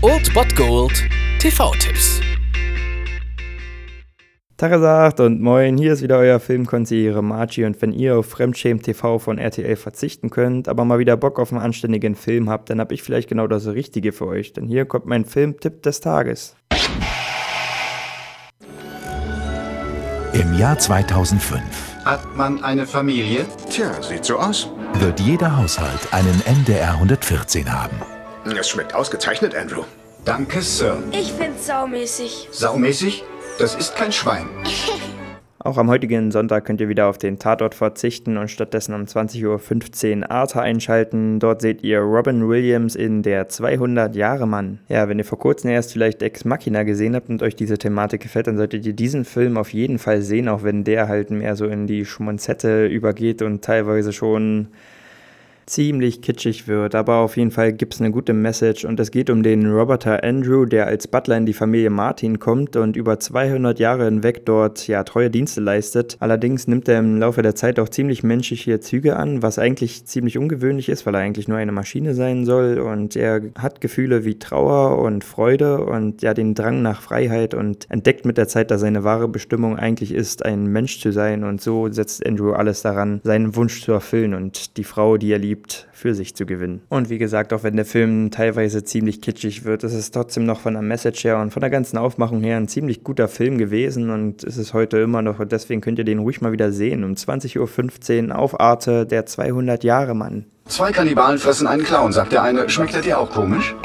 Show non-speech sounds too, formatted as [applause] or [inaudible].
Old Bot Gold TV-Tipps. Tagesagt und moin, hier ist wieder euer Filmkonsigliere Margie und wenn ihr auf Fremdschämen TV von RTL verzichten könnt, aber mal wieder Bock auf einen anständigen Film habt, dann hab ich vielleicht genau das Richtige für euch, denn hier kommt mein Filmtipp des Tages. Im Jahr 2005 Hat man eine Familie? Tja, sieht so aus. wird jeder Haushalt einen MDR 114 haben. Es schmeckt ausgezeichnet, Andrew. Danke, Sir. Ich find's saumäßig. Saumäßig? Das ist kein Schwein. [laughs] Auch am heutigen Sonntag könnt ihr wieder auf den Tatort verzichten und stattdessen um 20.15 Uhr Arte einschalten. Dort seht ihr Robin Williams in Der 200 Jahre Mann. Ja, wenn ihr vor kurzem erst vielleicht Ex Machina gesehen habt und euch diese Thematik gefällt, dann solltet ihr diesen Film auf jeden Fall sehen, auch wenn der halt mehr so in die Schmonzette übergeht und teilweise schon ziemlich kitschig wird, aber auf jeden Fall gibt es eine gute Message und es geht um den Roboter Andrew, der als Butler in die Familie Martin kommt und über 200 Jahre hinweg dort ja treue Dienste leistet. Allerdings nimmt er im Laufe der Zeit auch ziemlich menschliche Züge an, was eigentlich ziemlich ungewöhnlich ist, weil er eigentlich nur eine Maschine sein soll und er hat Gefühle wie Trauer und Freude und ja den Drang nach Freiheit und entdeckt mit der Zeit, dass seine wahre Bestimmung eigentlich ist, ein Mensch zu sein und so setzt Andrew alles daran, seinen Wunsch zu erfüllen und die Frau, die er liebt, für sich zu gewinnen. Und wie gesagt, auch wenn der Film teilweise ziemlich kitschig wird, ist es trotzdem noch von der Message her und von der ganzen Aufmachung her ein ziemlich guter Film gewesen und ist es heute immer noch und deswegen könnt ihr den ruhig mal wieder sehen. Um 20.15 Uhr auf Arte, der 200 Jahre Mann. Zwei Kannibalen fressen einen Clown, sagt der eine. Schmeckt er dir auch komisch? [laughs]